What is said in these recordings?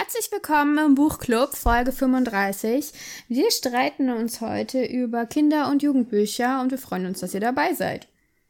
Herzlich willkommen im Buchclub Folge 35. Wir streiten uns heute über Kinder- und Jugendbücher und wir freuen uns, dass ihr dabei seid.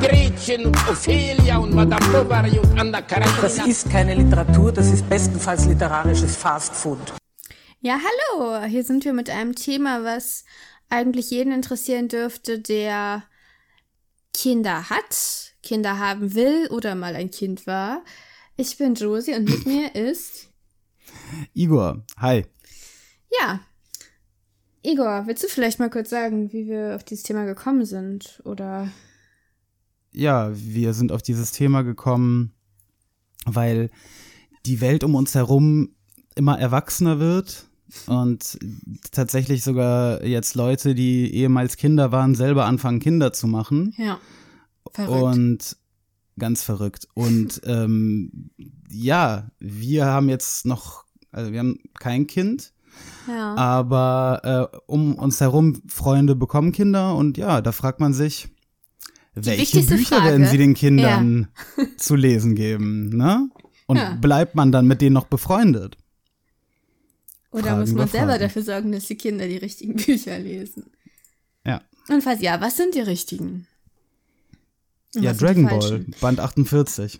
Gretchen und Ophelia und Madame Bovary und Anna Karenina. Das ist keine Literatur, das ist bestenfalls literarisches Fastfood. Ja, hallo. Hier sind wir mit einem Thema, was eigentlich jeden interessieren dürfte, der Kinder hat, Kinder haben will oder mal ein Kind war. Ich bin Josie und mit mir ist Igor, hi. Ja. Igor, willst du vielleicht mal kurz sagen, wie wir auf dieses Thema gekommen sind? Oder Ja, wir sind auf dieses Thema gekommen, weil die Welt um uns herum immer erwachsener wird und tatsächlich sogar jetzt Leute, die ehemals Kinder waren, selber anfangen, Kinder zu machen. ja. Verrückt. Und ganz verrückt. Und ähm, ja, wir haben jetzt noch, also wir haben kein Kind, ja. aber äh, um uns herum Freunde bekommen Kinder und ja, da fragt man sich, welche Bücher Frage. werden sie den Kindern zu lesen geben, ne? Und Ja. bleibt man dann mit denen noch befreundet? Oder Fragen muss man selber dafür sorgen, dass die Kinder die richtigen Bücher lesen? Ja. Und falls ja, was sind die richtigen? Und Ja, Dragon Ball? Band 48.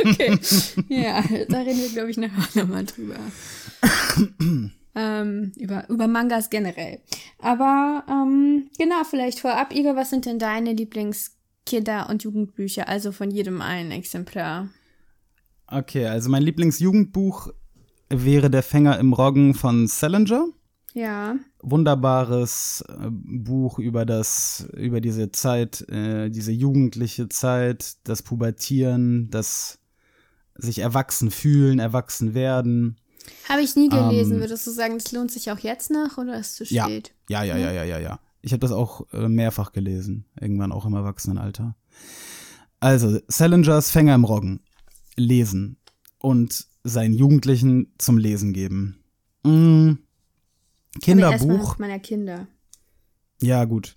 Okay. ja, da reden wir, glaube ich, nachher nochmal drüber. Ähm, über, über Mangas generell. Aber ähm, genau, vielleicht vorab, Igor, was sind denn deine Lieblings-Kinder- und Jugendbücher? Also von jedem ein Exemplar. Okay, also mein Lieblingsjugendbuch wäre Der Fänger im Roggen von Salinger. Ja. wunderbares äh, Buch über das, über diese Zeit, äh, diese jugendliche Zeit, das Pubertieren, das sich erwachsen fühlen, erwachsen werden. Habe ich nie gelesen. Ähm, Würdest du sagen, das lohnt sich auch jetzt noch oder ist es zu Ja, spät? ja, ja, ja, ja, ja, ja. Ich habe das auch äh, mehrfach gelesen, irgendwann auch im Erwachsenenalter. Also, Salingers Fänger im Roggen. Lesen. Und seinen Jugendlichen zum Lesen geben. Mm. Kinderbuch. meiner Kinder. Ja, gut.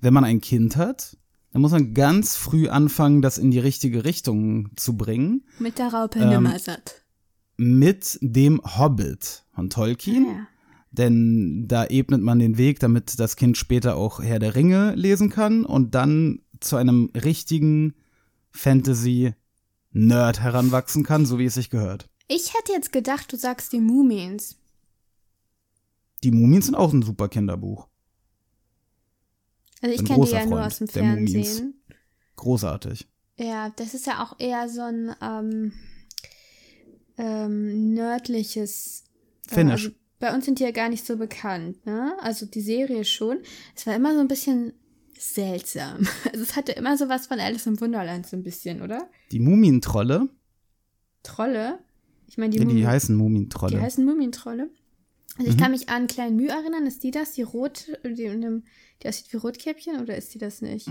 Wenn man ein Kind hat, dann muss man ganz früh anfangen, das in die richtige Richtung zu bringen. Mit der Raupe Ähm, Nimmersatt. Mit dem Hobbit von Tolkien. Ja. Denn da ebnet man den Weg, damit das Kind später auch Herr der Ringe lesen kann und dann zu einem richtigen Fantasy-Nerd heranwachsen kann, so wie es sich gehört. Ich hätte jetzt gedacht, du sagst die Mumins. Die Mumien sind auch ein super Kinderbuch. Also ich kenne die ja nur Freund aus dem Mumiens. Fernsehen. Großartig. Ja, das ist ja auch eher so ein ähm, ähm, nördliches. äh, Finnish. Also bei uns sind die ja gar nicht so bekannt, ne? Also die Serie schon. Es war immer so ein bisschen seltsam. Also es hatte immer so was von Alice im Wunderland so ein bisschen, oder? Die Mumientrolle, Trolle. Ich meine, die, ja, die Mumien- heißen Mumientrolle. Die heißen Mumientrolle. Also ich kann mich an Klein Müh erinnern. Ist die das? Die rot, die, in einem, die aussieht wie Rotkäppchen oder ist die das nicht?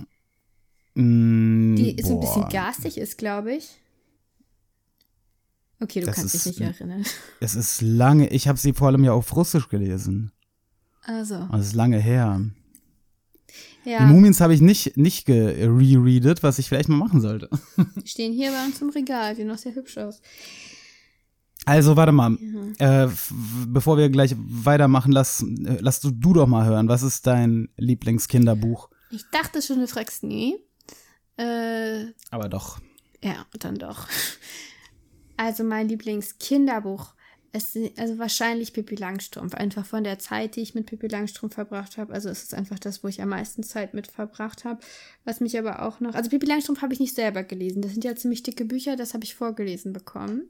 Mm, Die so ein bisschen garstig ist, glaube ich. Okay, du Das kannst dich ist nicht ein- erinnern. Es ist lange, ich habe sie vor allem ja auf Russisch gelesen. Also, Das ist lange her. ja, Die Mumiens habe ich nicht, nicht gerereadet, was ich vielleicht mal machen sollte. die stehen hier bei uns im Regal, sehen noch sehr hübsch aus. Also, warte mal. Äh, f- bevor wir gleich weitermachen, lass, äh, lass du, du doch mal hören. Was ist dein Lieblingskinderbuch? Ich dachte schon, du fragst nie. Äh, Aber doch. ja, dann doch. Also mein Lieblingskinderbuch ist also wahrscheinlich Pippi Langstrumpf. Einfach von der Zeit, die ich mit Pippi Langstrumpf verbracht habe. Also es ist einfach das, wo ich am meisten Zeit mit verbracht habe. Was mich aber auch noch. Also Pippi Langstrumpf habe ich nicht selber gelesen. Das sind ja ziemlich dicke Bücher, das habe ich vorgelesen bekommen.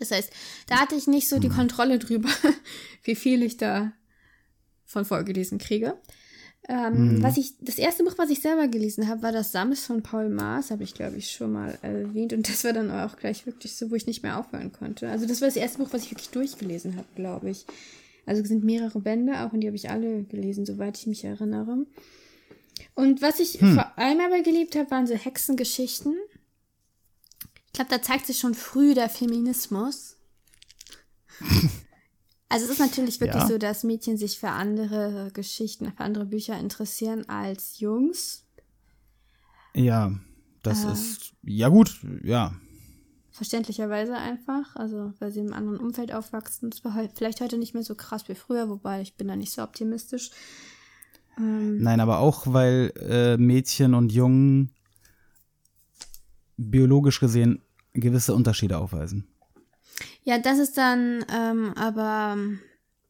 Das heißt, da hatte ich nicht so die Kontrolle drüber, wie viel ich da von vorgelesen kriege. Ähm, Mhm. Was ich, das erste Buch, was ich selber gelesen habe, war das Sams von Paul Maas, habe ich, glaube ich, schon mal erwähnt. Und das war dann auch gleich wirklich so, wo ich nicht mehr aufhören konnte. Also das war das erste Buch, was ich wirklich durchgelesen habe, glaube ich. Also es sind mehrere Bände auch und die habe ich alle gelesen, soweit ich mich erinnere. Und was ich vor allem aber geliebt habe, waren so Hexengeschichten. Ich glaube, da zeigt sich schon früh der Feminismus. Also es ist natürlich wirklich Ja. so, dass Mädchen sich für andere Geschichten, für andere Bücher interessieren als Jungs. Ja, das Ah. ist, ja gut, ja. Verständlicherweise einfach. Also weil sie im anderen Umfeld aufwachsen. Das war vielleicht heute nicht mehr so krass wie früher, wobei ich bin da nicht so optimistisch. Nein, aber auch, weil äh, Mädchen und Jungen biologisch gesehen gewisse Unterschiede aufweisen. Ja, das ist dann ähm, aber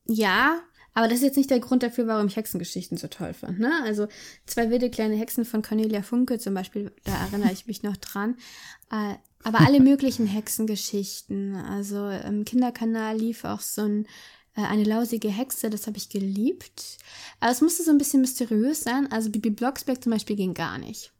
ja, aber das ist jetzt nicht der Grund dafür, warum ich Hexengeschichten so toll fand. Ne? Also zwei wilde kleine Hexen von Cornelia Funke zum Beispiel, da erinnere ich mich noch dran. Äh, aber alle möglichen Hexengeschichten. Also im Kinderkanal lief auch so ein äh, eine lausige Hexe, das habe ich geliebt. Aber es musste so ein bisschen mysteriös sein. Also Bibi Blocksberg zum Beispiel ging gar nicht.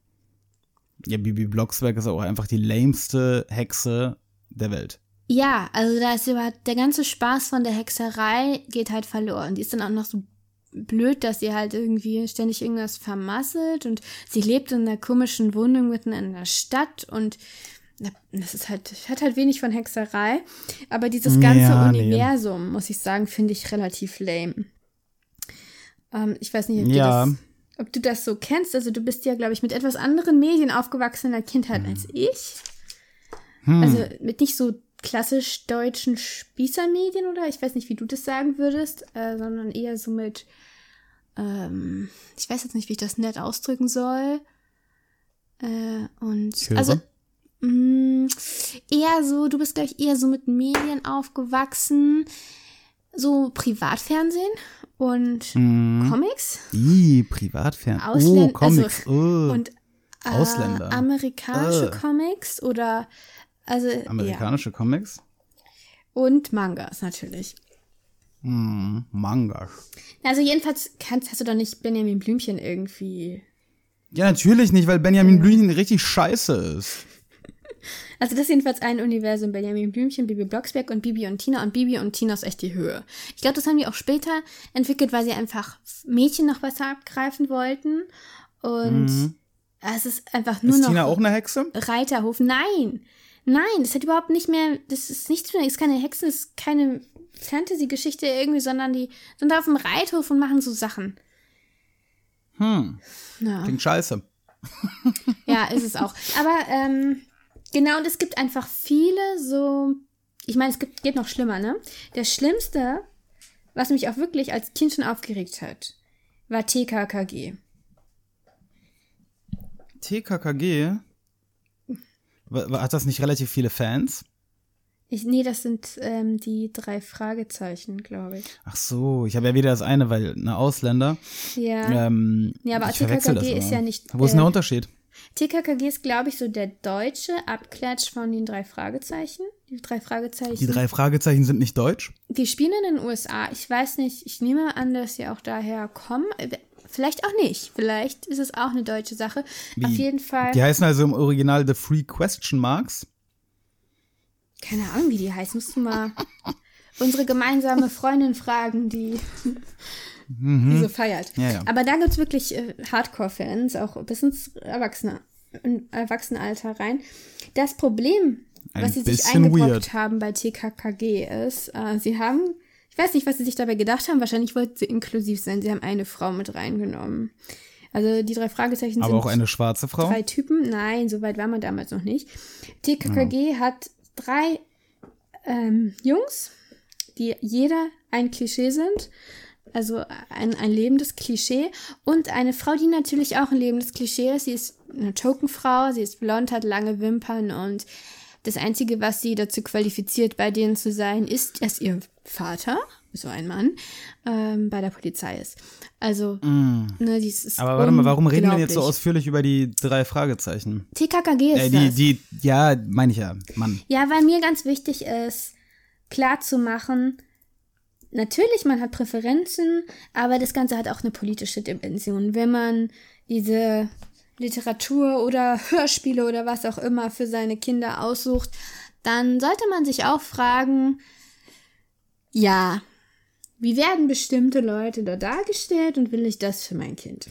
Ja, Bibi Blocksberg ist auch einfach die lameste Hexe der Welt. Ja, also da ist überhaupt der ganze Spaß von der Hexerei geht halt verloren. Die ist dann auch noch so blöd, dass sie halt irgendwie ständig irgendwas vermasselt und sie lebt in einer komischen Wohnung mitten in der Stadt und das ist halt, hat halt wenig von Hexerei. Aber dieses ganze Ja, nee. Universum, muss ich sagen, finde ich relativ lame. Ähm, ich weiß nicht, ob, Ja. du das, ob du das so kennst. Also du bist ja, glaube ich, mit etwas anderen Medien aufgewachsen in der Kindheit als ich. Also mit nicht so klassisch deutschen Spießermedien oder ich weiß nicht, wie du das sagen würdest, äh, sondern eher so mit, ähm, ich weiß jetzt nicht, wie ich das nett ausdrücken soll. Äh, und Ich also mh, eher so, du bist gleich eher so mit Medien aufgewachsen, so Privatfernsehen und Comics Ih, Privatfern. Ausländ- oh, Comics. also- oh. und äh, Ausländer. amerikanische Äh. Comics oder also ja. Amerikanische Comics? und Mangas natürlich. Hm, Manga. Also jedenfalls kannst, hast du doch nicht Benjamin Blümchen irgendwie. Ja, natürlich nicht, weil Benjamin Blümchen richtig scheiße ist. Also das ist jedenfalls ein Universum. Benjamin Blümchen, Bibi Blocksberg und Bibi und Tina. Und Bibi und Tina ist echt die Höhe. Ich glaube, das haben die auch später entwickelt, weil sie einfach Mädchen noch besser abgreifen wollten. Und es ist einfach nur ist noch Tina auch eine Hexe? Reiterhof. Nein, nein, das hat überhaupt nicht mehr, das ist nichts mehr, das ist keine Hexen, das ist keine Fantasy-Geschichte irgendwie, sondern die sind da auf dem Reithof und machen so Sachen. Hm, Ja. klingt scheiße. Ja, ist es auch. Aber ähm, genau, und es gibt einfach viele so. Ich meine, es gibt, geht noch schlimmer, ne? Der Schlimmste, was mich auch wirklich als Kind schon aufgeregt hat, war TKKG. TKKG? Hat das nicht relativ viele Fans? Ich, nee, das sind ähm, die drei Fragezeichen, glaube ich. Ach so, ich habe ja wieder das eine, weil eine Ausländer. Ja. Ähm, Ja, aber TKKG ist ja nicht, Wo ist denn äh, der Unterschied? TKKG ist, glaube ich, so der deutsche Abklatsch von den drei Fragezeichen. Die drei Fragezeichen. Die drei Fragezeichen sind nicht deutsch? Die spielen in den USA. Ich weiß nicht, ich nehme an, dass sie auch daher kommen. Vielleicht auch nicht. Vielleicht ist es auch eine deutsche Sache. Auf jeden Fall. Die heißen also im Original The Free Question Marks. Keine Ahnung, wie die heißt. Musst du mal unsere gemeinsame Freundin fragen, die, die so feiert. Ja, ja. Aber da gibt es wirklich äh, Hardcore-Fans, auch bis ins Erwachsene, Erwachsenenalter rein. Das Problem, Ein was sie sich eingebrockt weird. haben bei TKKG ist, äh, sie haben, ich weiß nicht, was sie sich dabei gedacht haben, wahrscheinlich wollten sie inklusiv sein. Sie haben eine Frau mit reingenommen. Also die drei Fragezeichen Aber sind auch eine schwarze Frau. drei Typen. Nein, so weit war man damals noch nicht. TKKG hat drei ähm, Jungs, die jeder ein Klischee sind. Also ein, ein lebendes Klischee. Und eine Frau, die natürlich auch ein lebendes Klischee ist. Sie ist eine Tokenfrau, sie ist blond, hat lange Wimpern und das Einzige, was sie dazu qualifiziert, bei denen zu sein, ist, dass ihr Vater, so ein Mann, ähm, bei der Polizei ist. Also, ne, dies ist Mm. Aber warte mal, warum reden wir jetzt so ausführlich über die drei Fragezeichen? TKKG ist Äh, die, das. die, ja, meine ich ja, Mann. Ja, weil mir ganz wichtig ist, klar zu machen, natürlich, man hat Präferenzen, aber das Ganze hat auch eine politische Dimension. Wenn man diese Literatur oder Hörspiele oder was auch immer für seine Kinder aussucht, dann sollte man sich auch fragen, ja, wie werden bestimmte Leute da dargestellt und will ich das für mein Kind?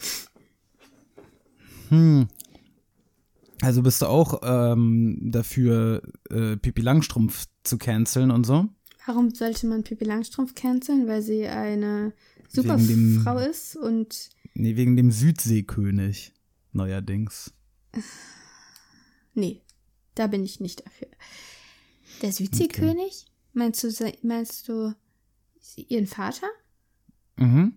Also bist du auch ähm, dafür, äh, Pippi Langstrumpf zu canceln und so? Warum sollte man Pippi Langstrumpf canceln? Weil sie eine super Wegen dem- Frau ist und Nee, wegen dem Südseekönig neuerdings. nee, da bin ich nicht dafür. Der Südseekönig? Meinst du meinst du ihren Vater? Mhm.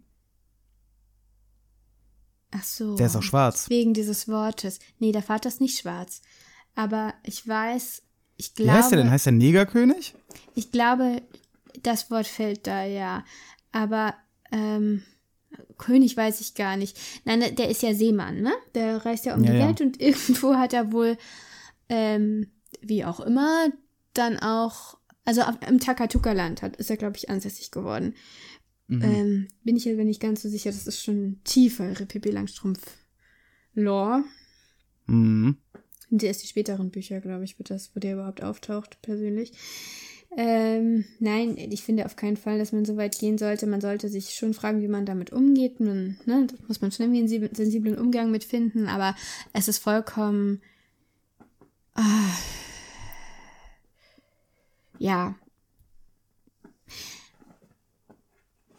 Ach so. Der ist auch schwarz. Wegen dieses Wortes. Nee, der Vater ist nicht schwarz. Aber ich weiß, ich Wie glaube. heißt der denn? Heißt der Negerkönig? Ich glaube, das Wort fällt da ja. Aber ähm, König weiß ich gar nicht. Nein, der ist ja Seemann, ne? Der reist ja um Ja, die ja. Welt und irgendwo hat er wohl, ähm, wie auch immer, dann auch, also im Takatuka-Land hat, ist er, glaube ich, ansässig geworden. Mhm. Ähm, bin ich aber nicht ganz so sicher, das ist schon tiefere Pippi Langstrumpf-Lore. Mhm. Und erst die späteren Bücher, glaube ich, wird das, wo der überhaupt auftaucht, persönlich. Ähm, nein, ich finde auf keinen Fall, dass man so weit gehen sollte. Man sollte sich schon fragen, wie man damit umgeht. Man, ne, da muss man schon irgendwie einen sensib- sensiblen Umgang mit finden, aber es ist vollkommen. Ah, ja.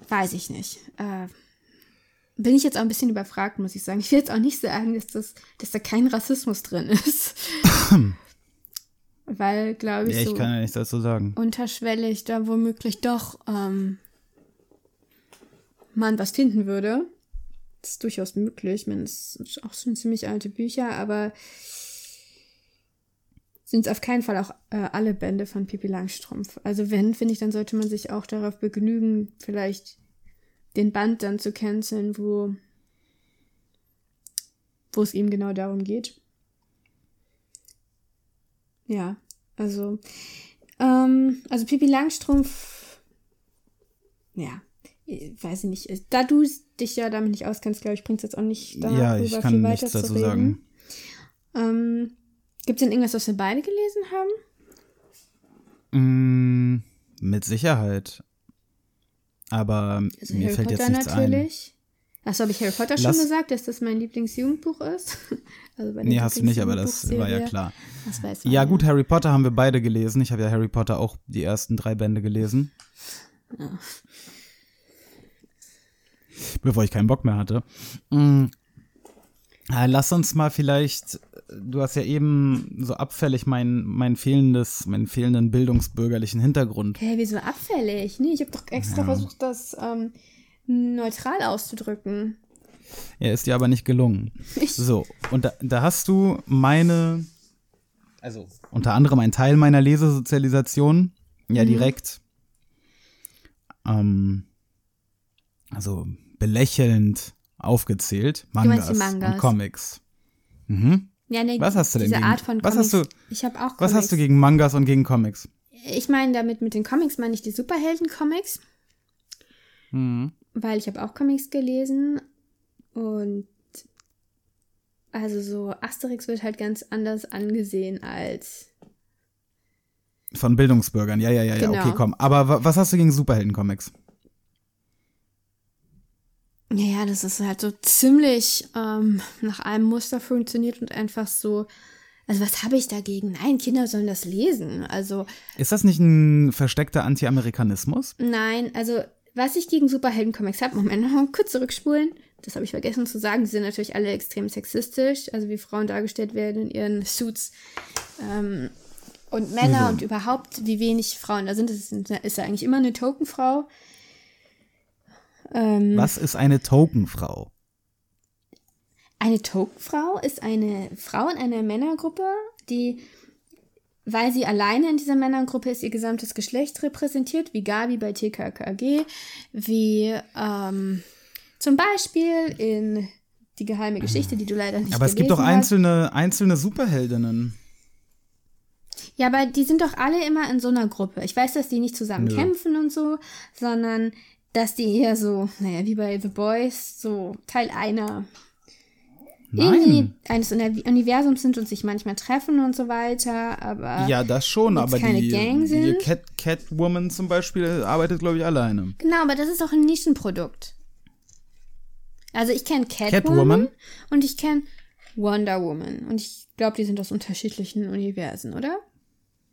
Weiß ich nicht. Äh, bin ich jetzt auch ein bisschen überfragt, muss ich sagen. Ich will jetzt auch nicht sagen, dass, das, dass da kein Rassismus drin ist. Weil, glaube ich, Ja, ich so kann ja nichts dazu sagen. unterschwellig da womöglich doch ähm, man was finden würde. Das ist durchaus möglich. Ich meine, es sind auch schon ziemlich alte Bücher, aber sind es auf keinen Fall auch äh, alle Bände von Pippi Langstrumpf. Also wenn, finde ich, dann sollte man sich auch darauf begnügen, vielleicht den Band dann zu canceln, wo, wo es ihm genau darum geht. Ja, also, ähm, also Pippi Langstrumpf, ja, ich weiß ich nicht. Da du dich ja damit nicht auskennst, glaube ich, bringt es jetzt auch nicht darüber Ja, ich kann viel nichts weiter dazu zu reden. sagen. Ähm, Gibt es denn irgendwas, was wir beide gelesen haben? Mm, mit Sicherheit. Aber Also mir Harry fällt Potter jetzt nichts ein. Achso, habe ich Harry Potter schon Lass- gesagt, dass das mein Lieblingsjugendbuch ist? also Nee, hast du nicht, aber das war ja klar. Das weiß Ja, man gut, Harry Potter haben wir beide gelesen. Ich habe ja Harry Potter auch die ersten drei Bände gelesen. Bevor ich keinen Bock mehr hatte. Äh, Lass uns mal vielleicht, du hast ja eben so abfällig mein, mein fehlendes, meinen fehlenden bildungsbürgerlichen Hintergrund. Hä, wieso abfällig? Nee, ich habe doch extra versucht, das ähm, neutral auszudrücken. Er ist dir aber nicht gelungen. So, und da, da hast du meine, also unter anderem ein Teil meiner Lesesozialisation, ja direkt, ähm, also belächelnd aufgezählt. Mangas, Mangas? und Comics. Mhm. Ja, nee, Was hast du denn diese gegen- Art von was Comics. hast du- ich habe auch Comics. Was hast du gegen Mangas und gegen Comics? Ich meine damit mit den Comics meine ich die Superhelden-Comics. Mhm. Weil ich habe auch Comics gelesen und also so Asterix wird halt ganz anders angesehen als Von Bildungsbürgern, ja, ja, ja, ja, Genau. okay, komm. Aber wa- was hast du gegen Superhelden-Comics? Ja, ja, das ist halt so ziemlich ähm, nach einem Muster funktioniert und einfach so. Also was habe ich dagegen? Nein, Kinder sollen das lesen. Also Ist das nicht ein versteckter Anti-Amerikanismus? nein, also was ich gegen Superhelden-Comics habe, Moment, noch kurz zurückspulen. Das habe ich vergessen zu sagen. Die sind natürlich alle extrem sexistisch, also wie Frauen dargestellt werden in ihren Suits. Ähm, und Männer Wieso? und überhaupt, wie wenig Frauen da sind. Das ist, ist ja eigentlich immer eine Tokenfrau. Ähm, Was ist eine Tokenfrau? Eine Tokenfrau ist eine Frau in einer Männergruppe, die, weil sie alleine in dieser Männergruppe ist, ihr gesamtes Geschlecht repräsentiert, wie Gabi bei TKKG, wie ähm, zum Beispiel in die geheime Geschichte, die du leider nicht Aber es gibt doch hast. einzelne, einzelne Superheldinnen. Ja, aber die sind doch alle immer in so einer Gruppe. Ich weiß, dass die nicht zusammen Nö. kämpfen und so, sondern dass die eher so, naja, wie bei The Boys, so Teil einer irgendwie Nein. eines Uni- Universums sind und sich manchmal treffen und so weiter, aber Ja, das schon, aber keine die, Gang die sind. Cat, Catwoman zum Beispiel arbeitet, glaube ich, alleine. genau, aber das ist auch ein Nischenprodukt. Also ich kenne Catwoman, Catwoman? und ich kenne Wonder Woman und ich glaube, die sind aus unterschiedlichen Universen, oder?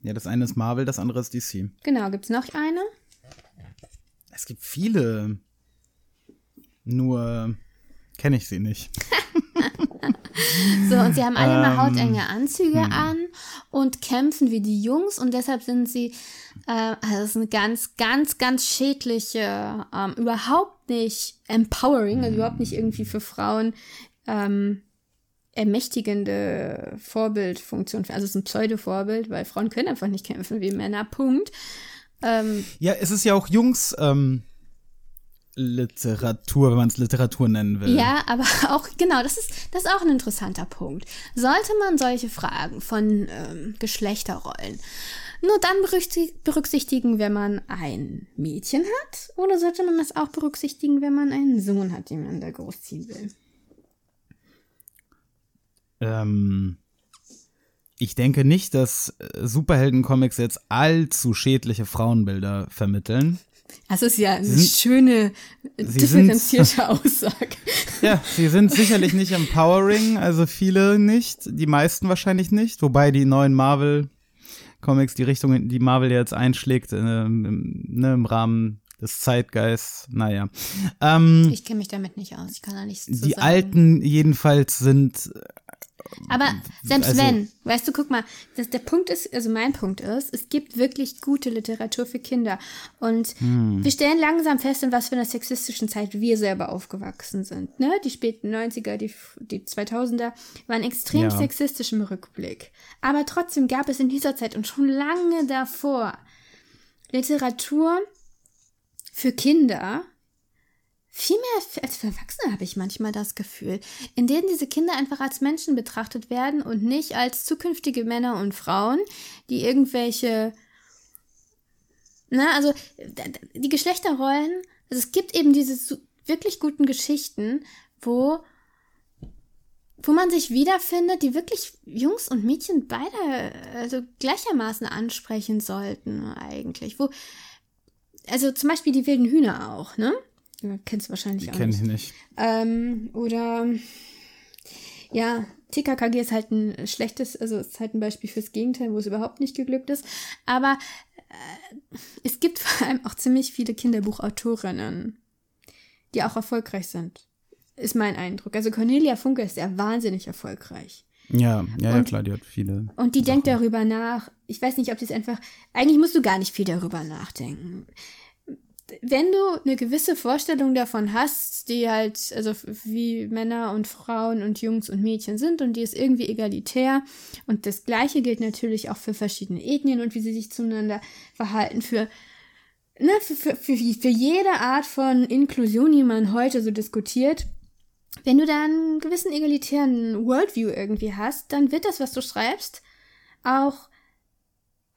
Ja, das eine ist Marvel, das andere ist DC. Genau, gibt's noch eine? Es gibt viele. Nur kenne ich sie nicht. So, und sie haben alle immer Ähm, hautenge Anzüge hm. an und kämpfen wie die Jungs und deshalb sind sie, äh, also das ist eine ganz, ganz, ganz schädliche, ähm, überhaupt nicht empowering, also überhaupt nicht irgendwie für Frauen ähm, ermächtigende Vorbildfunktion. Also es ist ein Pseudo-Vorbild, weil Frauen können einfach nicht kämpfen wie Männer, Punkt. Ähm, Ja, es ist ja auch Jungs ähm, Literatur, wenn man es Literatur nennen will. Ja, aber auch, genau, das ist, das ist auch ein interessanter Punkt. Sollte man solche Fragen von ähm, Geschlechterrollen nur dann berücksi- berücksichtigen, wenn man ein Mädchen hat? Oder sollte man das auch berücksichtigen, wenn man einen Sohn hat, den man da großziehen will? Ähm, ich denke nicht, dass äh, Superhelden-Comics jetzt allzu schädliche Frauenbilder vermitteln. Das ist ja eine sind- schöne, differenzierte Aussage. Ja, sie sind sicherlich nicht empowering, also viele nicht, die meisten wahrscheinlich nicht, wobei die neuen Marvel-Comics, die Richtung, in die Marvel jetzt einschlägt, ähm, im, ne, im Rahmen des Zeitgeists, naja. Ähm, Ich kenne mich damit nicht aus. Ich kann da nichts zu die sagen. alten jedenfalls sind Aber selbst also- wenn, weißt du, guck mal, das, der Punkt ist, also mein Punkt ist, es gibt wirklich gute Literatur für Kinder. Und Hm. wir stellen langsam fest, in was für einer sexistischen Zeit wir selber aufgewachsen sind. Ne? Die späten 90er, die, die 2000er waren extrem Ja. sexistisch im Rückblick. Aber trotzdem gab es in dieser Zeit und schon lange davor Literatur für Kinder, viel mehr als für Erwachsene habe ich manchmal das Gefühl, in denen diese Kinder einfach als Menschen betrachtet werden und nicht als zukünftige Männer und Frauen, die irgendwelche, na, also d- d- die Geschlechterrollen, also es gibt eben diese wirklich guten Geschichten, wo wo man sich wiederfindet, die wirklich Jungs und Mädchen beide also gleichermaßen ansprechen sollten eigentlich. Wo also zum Beispiel die wilden Hühner auch, ne? Ja, Kennst du wahrscheinlich auch kenne nicht. ich nicht. Ähm, oder ja, TKKG ist halt ein schlechtes, also ist halt ein Beispiel fürs Gegenteil, wo es überhaupt nicht geglückt ist. Aber äh, es gibt vor allem auch ziemlich viele Kinderbuchautorinnen, die auch erfolgreich sind. Ist mein Eindruck. Also Cornelia Funke ist ja wahnsinnig erfolgreich. Ja, ja, ja, Und- klar, die hat viele. Und die denkt darüber nach. Ich weiß nicht, ob die es einfach. Eigentlich musst du gar nicht viel darüber nachdenken. Wenn du eine gewisse Vorstellung davon hast, die halt, also wie Männer und Frauen und Jungs und Mädchen sind und die ist irgendwie egalitär und das Gleiche gilt natürlich auch für verschiedene Ethnien und wie sie sich zueinander verhalten, für, ne, für, für, für, für jede Art von Inklusion, die man heute so diskutiert, wenn du da einen gewissen egalitären Worldview irgendwie hast, dann wird das, was du schreibst, auch,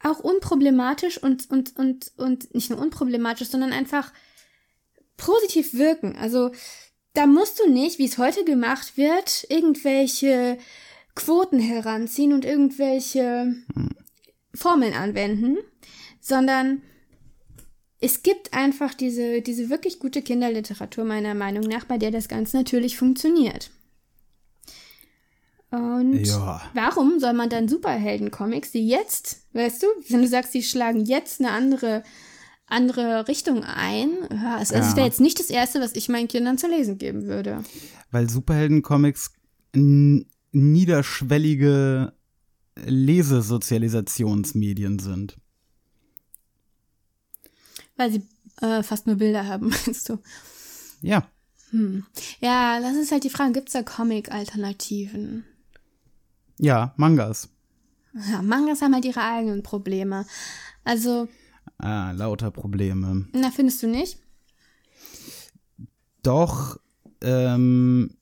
auch unproblematisch und, und, und, und nicht nur unproblematisch, sondern einfach positiv wirken. Also da musst du nicht, wie es heute gemacht wird, irgendwelche Quoten heranziehen und irgendwelche Formeln anwenden, sondern es gibt einfach diese, diese wirklich gute Kinderliteratur meiner Meinung nach, bei der das ganz natürlich funktioniert. Und Ja. warum soll man dann Superhelden-Comics, die jetzt, weißt du, wenn du sagst, die schlagen jetzt eine andere, andere Richtung ein, ja, es, also Ja. wäre jetzt nicht das Erste, was ich meinen Kindern zu lesen geben würde. Weil Superhelden-Comics niederschwellige Lesesozialisationsmedien sind. Weil sie äh, fast nur Bilder haben, meinst du? Ja. Ja, das ist halt die Frage, gibt es da Comic-Alternativen? Ja, Mangas. Ja, Mangas haben halt ihre eigenen Probleme. Also, Ah, lauter Probleme. na, findest du nicht? Doch, ähm,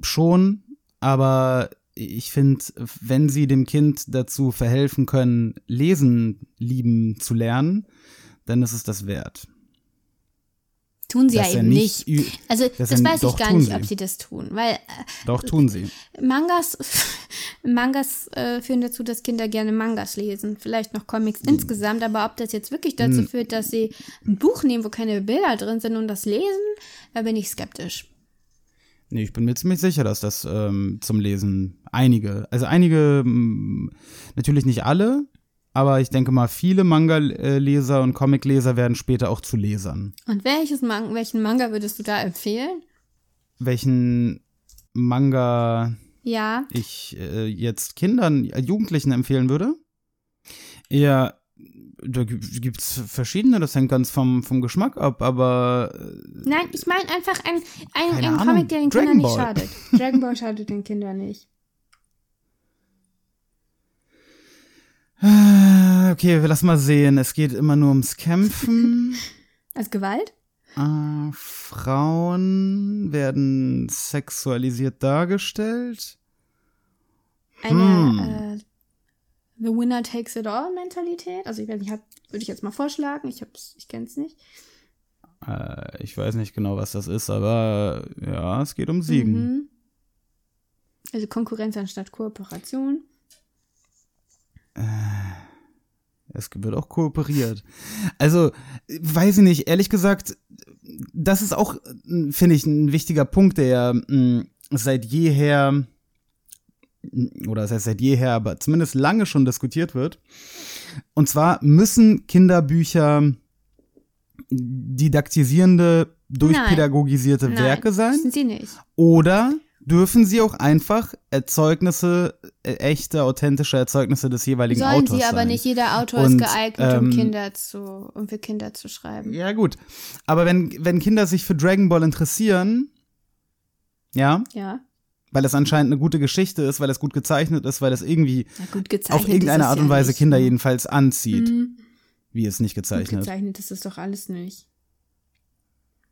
schon, aber ich finde, wenn sie dem Kind dazu verhelfen können, lesen lieben zu lernen, dann ist es das wert. Tun sie Dass ja eben nicht Also das weiß ich gar nicht, sie. ob sie das tun, weil äh, Doch, tun sie. Mangas, Mangas äh, führen dazu, dass Kinder gerne Mangas lesen. Vielleicht noch Comics Hm. insgesamt, aber ob das jetzt wirklich dazu führt, dass sie ein Buch nehmen, wo keine Bilder drin sind und das lesen, da bin ich skeptisch. Nee, ich bin mir ziemlich sicher, dass das ähm, zum Lesen einige, also einige, natürlich nicht alle, aber ich denke mal, viele Manga-Leser und Comic-Leser werden später auch zu Lesern. Und welches Man welchen Manga würdest du da empfehlen? Welchen Manga Ja, ich äh, jetzt Kindern, äh, Jugendlichen empfehlen würde? Ja, da gibt es verschiedene, das hängt ganz vom, vom Geschmack ab, aber äh, nein, ich meine einfach ein, ein. Comic, der den Dragon Kindern nicht Ball. schadet. Dragon Ball schadet den Kindern nicht. Okay, lass mal sehen. Es geht immer nur ums Kämpfen. Als Gewalt? Äh, Frauen werden sexualisiert dargestellt. Eine Hm. äh, The Winner Takes It All Mentalität? Also ich weiß nicht, würde ich jetzt mal vorschlagen. Ich hab's, ich kenn's nicht. Äh, ich weiß nicht genau, was das ist, aber ja, es geht um Siegen. Mhm. Also Konkurrenz anstatt Kooperation. Es wird auch kooperiert. Also, weiß ich nicht, ehrlich gesagt, das ist auch, äh, finde ich, ein wichtiger Punkt, der mh, seit jeher, mh, oder das heißt seit jeher, aber zumindest lange schon diskutiert wird. Und zwar müssen Kinderbücher didaktisierende, durchpädagogisierte Nein, Werke sein? Müssen sie nicht. Oder dürfen sie auch einfach Erzeugnisse, äh, echte, authentische Erzeugnisse des jeweiligen Sollen Autors sie aber sein? nicht. Jeder Autor Und, ist geeignet, um ähm, Kinder zu, um für Kinder zu schreiben. Ja, gut. Aber wenn, wenn Kinder sich für Dragon Ball interessieren, ja, Ja. weil es anscheinend eine gute Geschichte ist, weil es gut gezeichnet ist, weil es irgendwie gut auf irgendeine Art ja und Weise nicht. Kinder jedenfalls anzieht, Mhm. wie es nicht Gut gezeichnet. gezeichnet ist es doch alles nicht.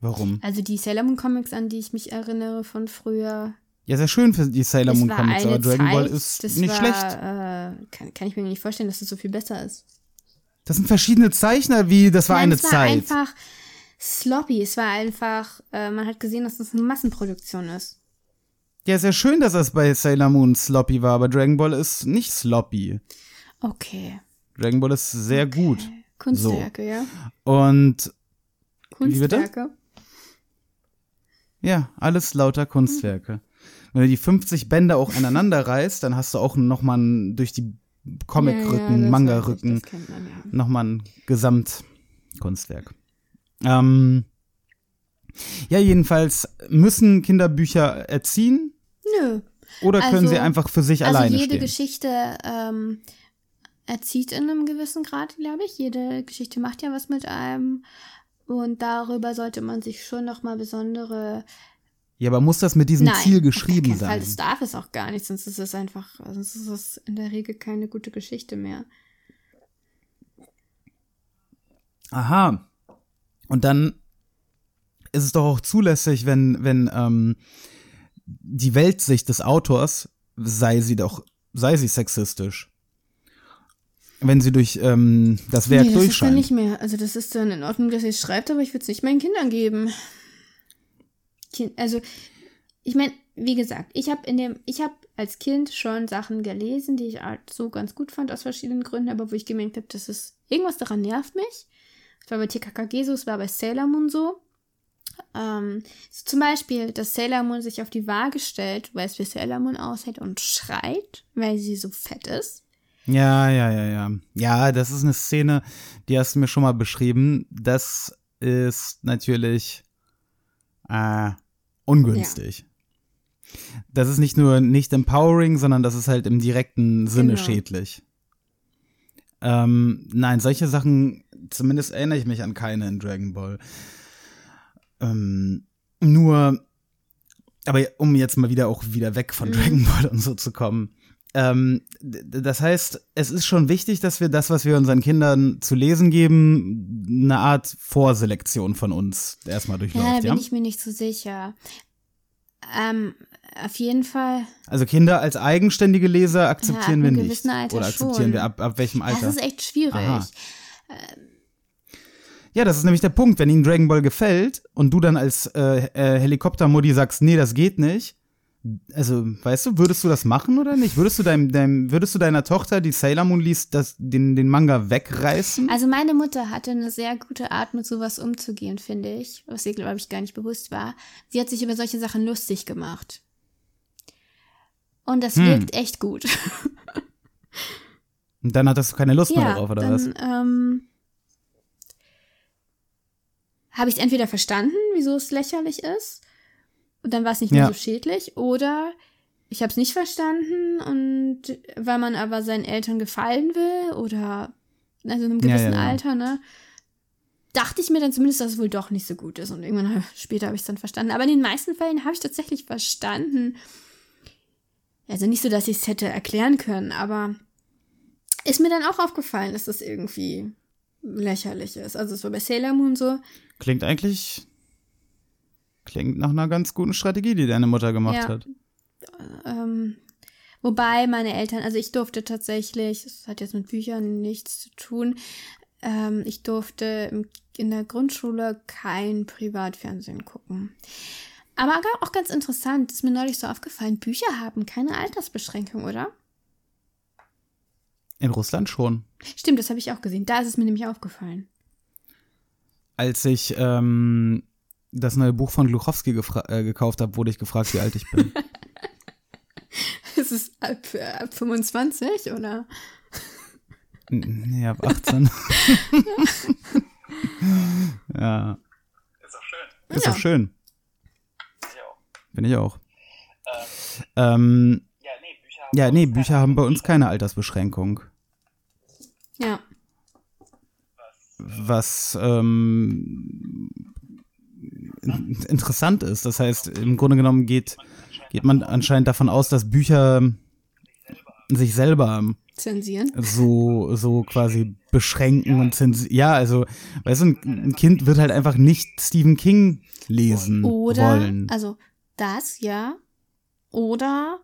Warum? Also die Sailor Moon Comics, an die ich mich erinnere von früher. Ja, sehr schön für die Sailor Moon Comics, aber Dragon Zeit, Ball ist das nicht war, schlecht. Äh, kann, kann ich mir nicht vorstellen, dass das so viel besser ist. Das sind verschiedene Zeichner, wie das war Nein, eine es war Zeit. einfach sloppy. Es war einfach, äh, man hat gesehen, dass das eine Massenproduktion ist. Ja, sehr schön, dass das bei Sailor Moon sloppy war, aber Dragon Ball ist nicht sloppy. Okay. Dragon Ball ist sehr gut. Kunstwerke, ja. Und Wie bitte? Kunstwerke. ja, alles lauter Kunstwerke. Wenn du die 50 Bände auch aneinander reißt, dann hast du auch nochmal durch die Ja, ja, Comic-Rücken, das Manga-Rücken, ja. nochmal ein Gesamtkunstwerk. Ähm, ja, jedenfalls müssen Kinderbücher erziehen Nö. oder können Also- sie einfach für sich Also alleine jede stehen? Geschichte ähm, erzieht in einem gewissen Grad, glaube ich. Jede Geschichte macht ja was mit einem. Und darüber sollte man sich schon nochmal besondere. Ja, aber muss das mit diesem Nein, Ziel auf geschrieben Fall. sein? Das darf es auch gar nicht, sonst ist es einfach, sonst ist es in der Regel keine gute Geschichte mehr. Aha. Und dann ist es doch auch zulässig, wenn, wenn ähm, die Weltsicht des Autors, sei sie doch, sei sie sexistisch. Wenn sie durch ähm, das Werk nee, das ist dann durchscheint. nicht mehr. Also das ist dann in Ordnung, dass ihr es schreibt, aber ich würde es nicht meinen Kindern geben. Kind, also ich meine, wie gesagt, ich habe in dem, ich habe als Kind schon Sachen gelesen, die ich halt so ganz gut fand aus verschiedenen Gründen, aber wo ich gemerkt habe, dass es irgendwas daran nervt mich. Es war bei TKKG so, es war bei Sailor Moon so. Ähm, so zum Beispiel, dass Sailor Moon sich auf die Waage stellt, weil es wie Sailor Moon aussieht und schreit, weil sie so fett ist. Ja, ja, ja, ja. Ja, das ist eine Szene, die hast du mir schon mal beschrieben. Das ist natürlich äh, ungünstig. Das ist nicht nur nicht empowering, sondern das ist halt im direkten Sinne Genau. schädlich. Ähm, nein, solche Sachen, zumindest erinnere ich mich an keine in Dragon Ball. Ähm, nur, aber um jetzt mal wieder auch wieder weg von Dragon Ball und so zu kommen. Ähm, das heißt, es ist schon wichtig, dass wir das, was wir unseren Kindern zu lesen geben, eine Art Vorselektion von uns erstmal Ja, da durchläuft, bin ja? ich mir nicht so sicher. Ähm, auf jeden Fall. Also Kinder als eigenständige Leser akzeptieren Ja, wir ab einem nicht. Alter Oder akzeptieren schon. wir ab, ab welchem Alter? Das ist echt schwierig. Aha. Ja, das ist nämlich der Punkt. Wenn ihnen Dragon Ball gefällt und du dann als äh, äh, Helikoptermodi sagst, nee, das geht nicht. Also, weißt du, würdest du das machen oder nicht? Würdest du deinem, deinem würdest du deiner Tochter, die Sailor Moon liest, das, den, den Manga wegreißen? Also meine Mutter hatte eine sehr gute Art, mit sowas umzugehen, finde ich, was ihr, glaube ich, gar nicht bewusst war. Sie hat sich über solche Sachen lustig gemacht. Und das Hm. wirkt echt gut. Und dann hattest du keine Lust mehr ja, darauf, oder was? dann ähm, habe ich entweder verstanden, wieso es lächerlich ist, und dann war es nicht mehr Ja. so schädlich, oder ich habe es nicht verstanden und weil man aber seinen Eltern gefallen will oder also in einem gewissen ja, ja. Alter, ne? Dachte ich mir dann zumindest, dass es wohl doch nicht so gut ist. Und irgendwann später habe ich es dann verstanden. Aber in den meisten Fällen habe ich tatsächlich verstanden. Also nicht so, dass ich es hätte erklären können, aber ist mir dann auch aufgefallen, dass das irgendwie lächerlich ist. Also so bei Sailor Moon so. Klingt eigentlich. Klingt nach einer ganz guten Strategie, die deine Mutter gemacht Ja. hat. Ähm, wobei meine Eltern, also ich durfte tatsächlich, das hat jetzt mit Büchern nichts zu tun, ähm, ich durfte in der Grundschule kein Privatfernsehen gucken. Aber auch ganz interessant, ist mir neulich so aufgefallen, Bücher haben keine Altersbeschränkung, oder? In Russland schon. Stimmt, das habe ich auch gesehen. Da ist es mir nämlich aufgefallen. Als ich ähm, das neue Buch von Gluchowski äh, gekauft habe, wurde ich gefragt, wie alt ich bin. Ist es ab, ab 25, oder? nee, ab 18. ja. Ist doch schön. Ist Ja. doch schön. Ich auch. Bin ich auch. Ähm, Ja, nee, Bücher haben ja, bei nee, uns Bücher keine haben bei uns keine Altersbeschränkung. Ja. Was ähm, in- interessant ist. Das heißt, im Grunde genommen geht, geht man anscheinend davon aus, dass Bücher sich selber Zensieren. so, so quasi beschränken und zensieren. Ja, also, weißt du, ein, Kind wird halt einfach nicht Stephen King lesen Oder, wollen. also das, ja. Oder,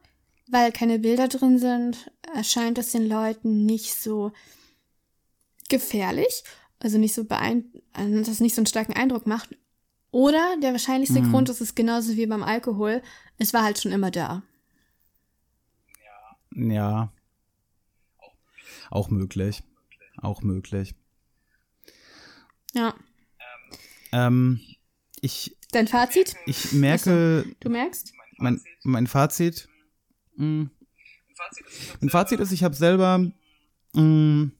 weil keine Bilder drin sind, erscheint es den Leuten nicht so gefährlich, also nicht so beein also dass es nicht so einen starken Eindruck macht. Oder der wahrscheinlichste Mhm. Grund ist es genauso wie beim Alkohol, es war halt schon immer da. Ja. Auch möglich. Auch möglich. Ja. Ähm, ich, Dein Fazit? ich merke, Du merkst? mein, mein Fazit. Mh, Fazit ist, ich hab mein Fazit ist, ich habe selber mh,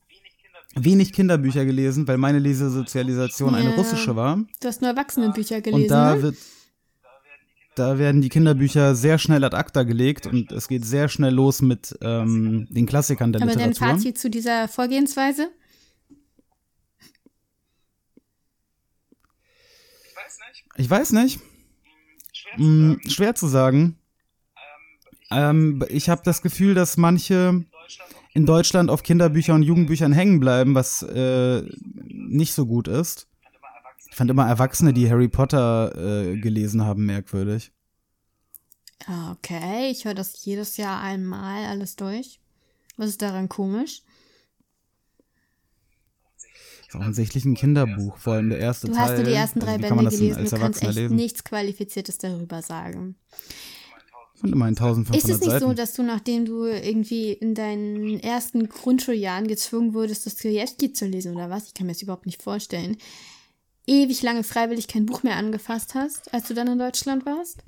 wenig Kinderbücher gelesen, weil meine Lesesozialisation eine Ja. russische war. Du hast nur Erwachsenenbücher gelesen, Und da ne? wird da werden die Kinderbücher sehr schnell ad acta gelegt und es geht sehr schnell los mit ähm, den Klassikern der Aber dein Literatur. Fazit zu dieser Vorgehensweise? ich weiß nicht. Ich weiß nicht. Schwer zu sagen. schwer zu sagen. Ähm, ich habe das Gefühl, dass manche in Deutschland auf Kinderbücher und Jugendbüchern hängen bleiben, was äh, nicht so gut ist. Ich fand immer Erwachsene, die Harry Potter äh, gelesen haben, merkwürdig. Okay, ich höre das jedes Jahr einmal alles durch. Was ist daran komisch? Ist offensichtlich ein Kinderbuch, vor allem der erste Du Teil. hast nur die ersten drei also Bände gelesen, du kannst echt lesen? nichts Qualifiziertes darüber sagen. Fand immerhin 1500 Ist es nicht Seiten. so, dass du, nachdem du irgendwie in deinen ersten Grundschuljahren gezwungen wurdest, Dostoevsky zu lesen oder was? Ich kann mir das überhaupt nicht vorstellen. Ewig lange freiwillig kein Buch mehr angefasst hast, als du dann in Deutschland warst?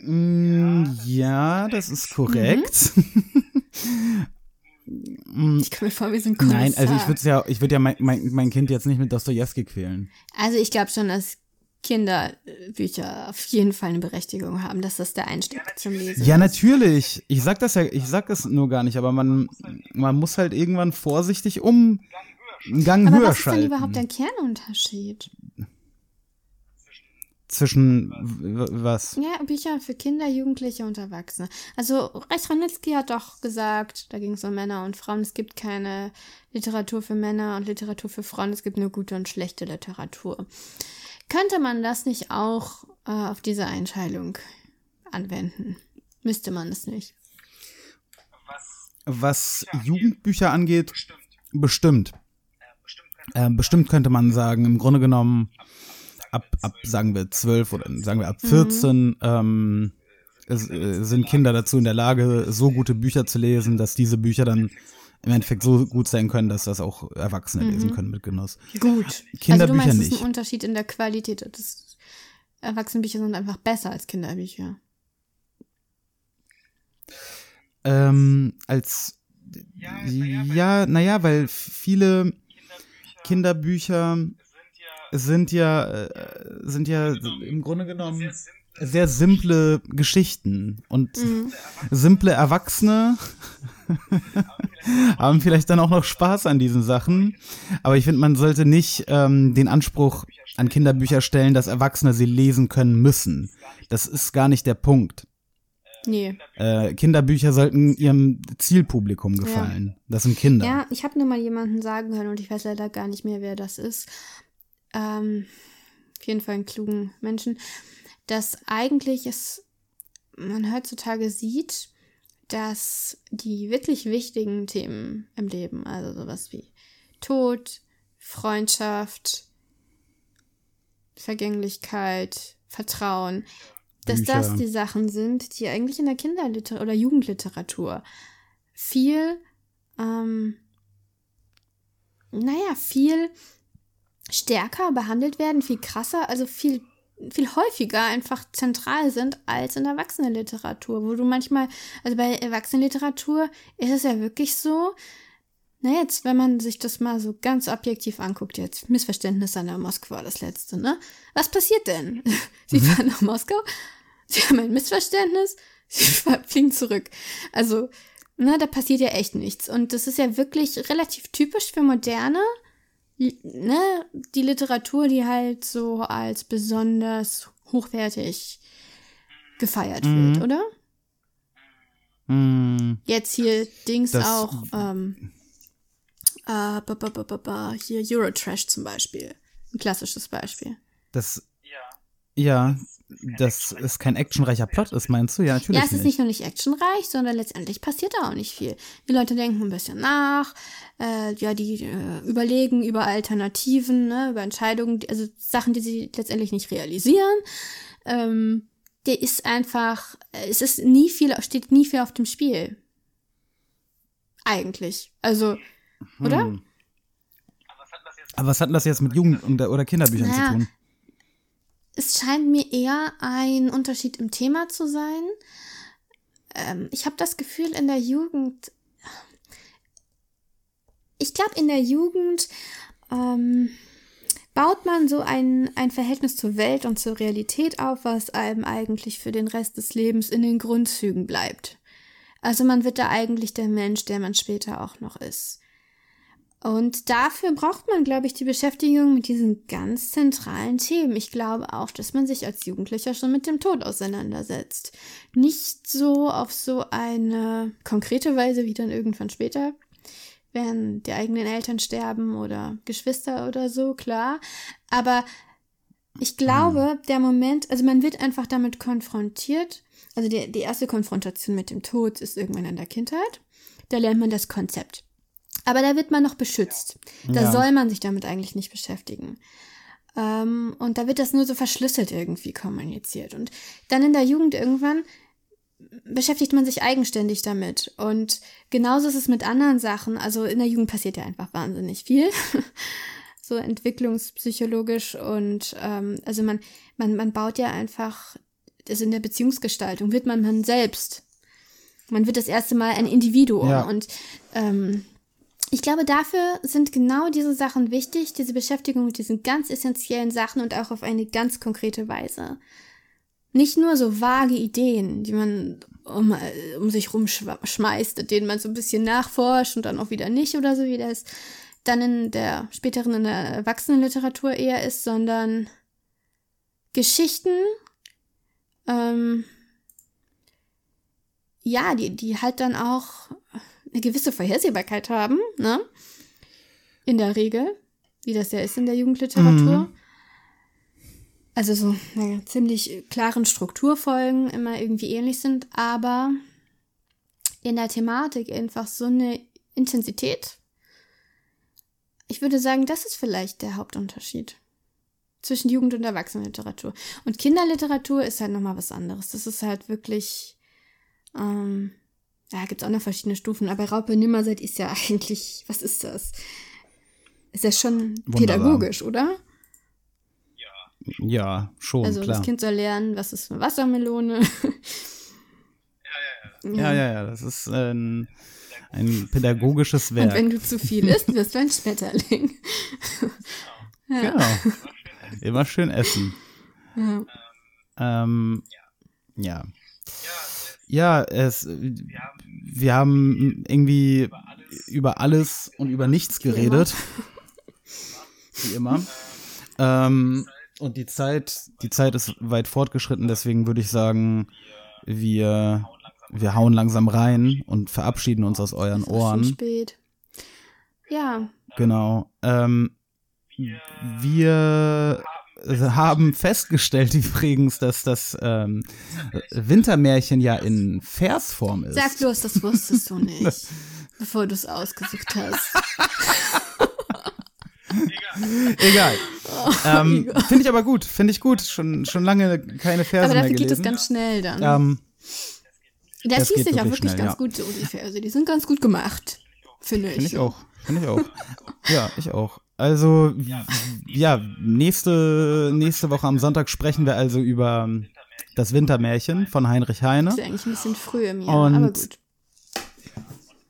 Mm, ja, das ist korrekt. Ich kann mir vor, wir sind Nein, Kommissar. also ich würde ja, ich würde ja mein, mein, mein Kind jetzt nicht mit Dostojewski quälen. Also ich glaube schon, dass Kinderbücher auf jeden Fall eine Berechtigung haben, dass das der Einstieg zum Lesen Ja, ist. natürlich. Ich sag das ja, ich sag das nur gar nicht, aber man, man muss halt irgendwann vorsichtig um einen Gang Aber höher was ist denn schalten. überhaupt der Kernunterschied? Zwischen was? Ja, Bücher für Kinder, Jugendliche und Erwachsene. Also Reich Ranitzky hat doch gesagt, da ging es um Männer und Frauen, es gibt keine Literatur für Männer und Literatur für Frauen, es gibt nur gute und schlechte Literatur. Könnte man das nicht auch äh, auf diese Einteilung anwenden? Müsste man es nicht. Was Jugendbücher angeht, bestimmt. Äh, bestimmt könnte man sagen, im Grunde genommen, ab, ab sagen wir 12 oder sagen wir ab 14 ähm, es, äh, sind Kinder dazu in der Lage, so gute Bücher zu lesen, dass diese Bücher dann im Endeffekt so gut sein können, dass das auch Erwachsene lesen können mit Genuss. Gut. also du Kinderbücher meinst, es ist nicht. ein Unterschied in der Qualität. Das Erwachsenenbücher sind einfach besser als Kinderbücher. Ähm, als ja, naja, weil viele Kinderbücher sind ja äh, sind ja im Grunde genommen sehr simple Geschichten und simple Erwachsene haben vielleicht dann auch noch Spaß an diesen Sachen. Aber ich finde, man sollte nicht ähm, den Anspruch an Kinderbücher stellen, dass Erwachsene sie lesen können müssen. Das ist gar nicht der Punkt. Nee. Äh, Kinderbücher sollten ihrem Zielpublikum gefallen. Das sind Kinder. Ja, ich habe nur mal jemanden sagen hören und ich weiß leider gar nicht mehr, wer das ist. Ähm, auf jeden Fall einen klugen Menschen, dass eigentlich es man heutzutage sieht, dass die wirklich wichtigen Themen im Leben, also sowas wie Tod, Freundschaft, Vergänglichkeit, Vertrauen, dass Bücher. das die Sachen sind, die eigentlich in der Kinderliteratur oder Jugendliteratur viel, ähm, naja, viel stärker behandelt werden, viel krasser, also viel, viel häufiger einfach zentral sind als in der Erwachsenenliteratur, wo du manchmal, also bei Erwachsenenliteratur ist es ja wirklich so, na jetzt, wenn man sich das mal so ganz objektiv anguckt, jetzt Missverständnis an der Moskau, das letzte, ne? Was passiert denn? Sie fahren nach Moskau, sie haben ein Missverständnis, sie fliegen zurück. Also, ne, da passiert ja echt nichts. Und das ist ja wirklich relativ typisch für moderne, ne, die Literatur, die halt so als besonders hochwertig gefeiert wird, oder? Hm, Jetzt hier Dings Das- auch, ähm, äh, ba, ba, ba, hier Eurotrash zum Beispiel. Ein klassisches Beispiel. das, ja, das ist kein actionreicher Plot ist, meinst du? Ja, natürlich Ja, es ist nicht nur nicht actionreich, sondern letztendlich passiert da auch nicht viel. Die Leute denken ein bisschen nach, äh, ja, die äh, überlegen über Alternativen, ne, über Entscheidungen, also Sachen, die sie letztendlich nicht realisieren. Ähm, der ist einfach, es ist nie viel, steht nie viel auf dem Spiel. Eigentlich. Also, oder? Hm. Aber was hat denn das jetzt mit Jugend- oder Kinderbüchern Naja, zu tun? Es scheint mir eher ein Unterschied im Thema zu sein. Ähm, ich habe das Gefühl, in der Jugend. Ich glaube, in der Jugend ähm, baut man so ein, ein Verhältnis zur Welt und zur Realität auf, was einem eigentlich für den Rest des Lebens in den Grundzügen bleibt. Also man wird da eigentlich der Mensch, der man später auch noch ist. Und dafür braucht man, glaube ich, die Beschäftigung mit diesen ganz zentralen Themen. Ich glaube auch, dass man sich als Jugendlicher schon mit dem Tod auseinandersetzt. Nicht so auf so eine konkrete Weise wie dann irgendwann später, wenn die eigenen Eltern sterben oder Geschwister oder so, klar. Aber ich glaube, der Moment, also man wird einfach damit konfrontiert. Also die, die erste Konfrontation mit dem Tod ist irgendwann in der Kindheit. Da lernt man das Konzept. Aber da wird man noch beschützt. Da Ja. soll man sich damit eigentlich nicht beschäftigen. Ähm, und da wird das nur so verschlüsselt irgendwie kommuniziert. Und dann in der Jugend irgendwann beschäftigt man sich eigenständig damit. Und genauso ist es mit anderen Sachen. Also in der Jugend passiert ja einfach wahnsinnig viel. so entwicklungspsychologisch und ähm, also man, man, man baut ja einfach, also in der Beziehungsgestaltung wird man man selbst. Man wird das erste Mal ein Individuum Ja. und ähm, ich glaube, dafür sind genau diese Sachen wichtig, diese Beschäftigung mit diesen ganz essentiellen Sachen und auch auf eine ganz konkrete Weise. Nicht nur so vage Ideen, die man um, äh, um sich rumschmeißt, denen man so ein bisschen nachforscht und dann auch wieder nicht oder so, wie das dann in der späteren, in der Erwachsenenliteratur eher ist, sondern Geschichten, ähm, ja, die, die halt dann auch eine gewisse Vorhersehbarkeit haben, ne? In der Regel, wie das ja ist in der Jugendliteratur. also so naja, ziemlich klaren Strukturfolgen immer irgendwie ähnlich sind, aber in der Thematik einfach so eine Intensität. Ich würde sagen, das ist vielleicht der Hauptunterschied zwischen Jugend- und Erwachsenenliteratur. Und Kinderliteratur ist halt nochmal was anderes. Das ist halt wirklich, ähm, ja, gibt's auch noch verschiedene Stufen, aber Raupe Nimmerseid ist ja eigentlich, was ist das? Ist ja schon Wunderbar. pädagogisch, oder? Ja, schon, also klar. das Kind soll lernen, was ist eine Wassermelone. Ja, ja, ja, das ist ein, ein pädagogisches Und Werk. wenn du zu viel isst, wirst du ein Schmetterling. Genau. Immer schön essen. Ja. Ähm, ja. Ja, es, wir haben irgendwie über alles und über nichts geredet. Wie immer. Ähm, und die Zeit, die Zeit ist weit fortgeschritten, deswegen würde ich sagen, wir, wir hauen langsam rein und verabschieden uns aus euren auch schon Ohren. spät. Ja, Genau. Ähm, wir haben festgestellt übrigens, dass das ähm, Wintermärchen ja in Versform ist. sag bloß, das wusstest du nicht, bevor du es ausgesucht hast. Egal. ähm, Finde ich aber gut. Finde ich gut. Schon, schon lange keine Verse Aber mehr dafür geht es ganz schnell dann. ähm, das das liest sich auch wirklich wirklich schnell, ganz ja. gut, so die Verse. Die sind ganz gut gemacht, finde ich. Finde ich auch. Finde ich auch. Ja, ich auch. Also, ja, nächste, nächste Woche am Sonntag sprechen wir also über das Wintermärchen von Heinrich Heine. Das ist eigentlich ein bisschen früh im Jahr, Und aber gut.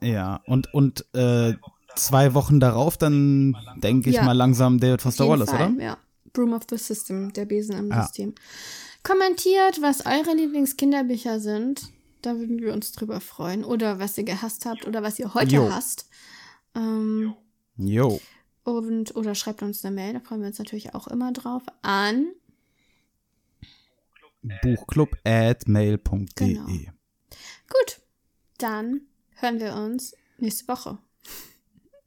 Ja, und, und äh, zwei Wochen darauf dann, denke ich Ja. mal, langsam David Foster Wallace, Fall, oder? Ja. Broom of the System, der Besen am Ja. System. Kommentiert, was eure Lieblingskinderbücher sind. Da würden wir uns drüber freuen. Oder was ihr gehasst habt oder was ihr heute Jo. hasst. Ähm, Jo. Und, oder schreibt uns eine Mail, da freuen wir uns natürlich auch immer drauf. An Buchclub at mail.de. Genau. Gut, dann hören wir uns nächste Woche.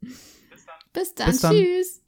Bis dann. Bis dann. Bis dann. Tschüss.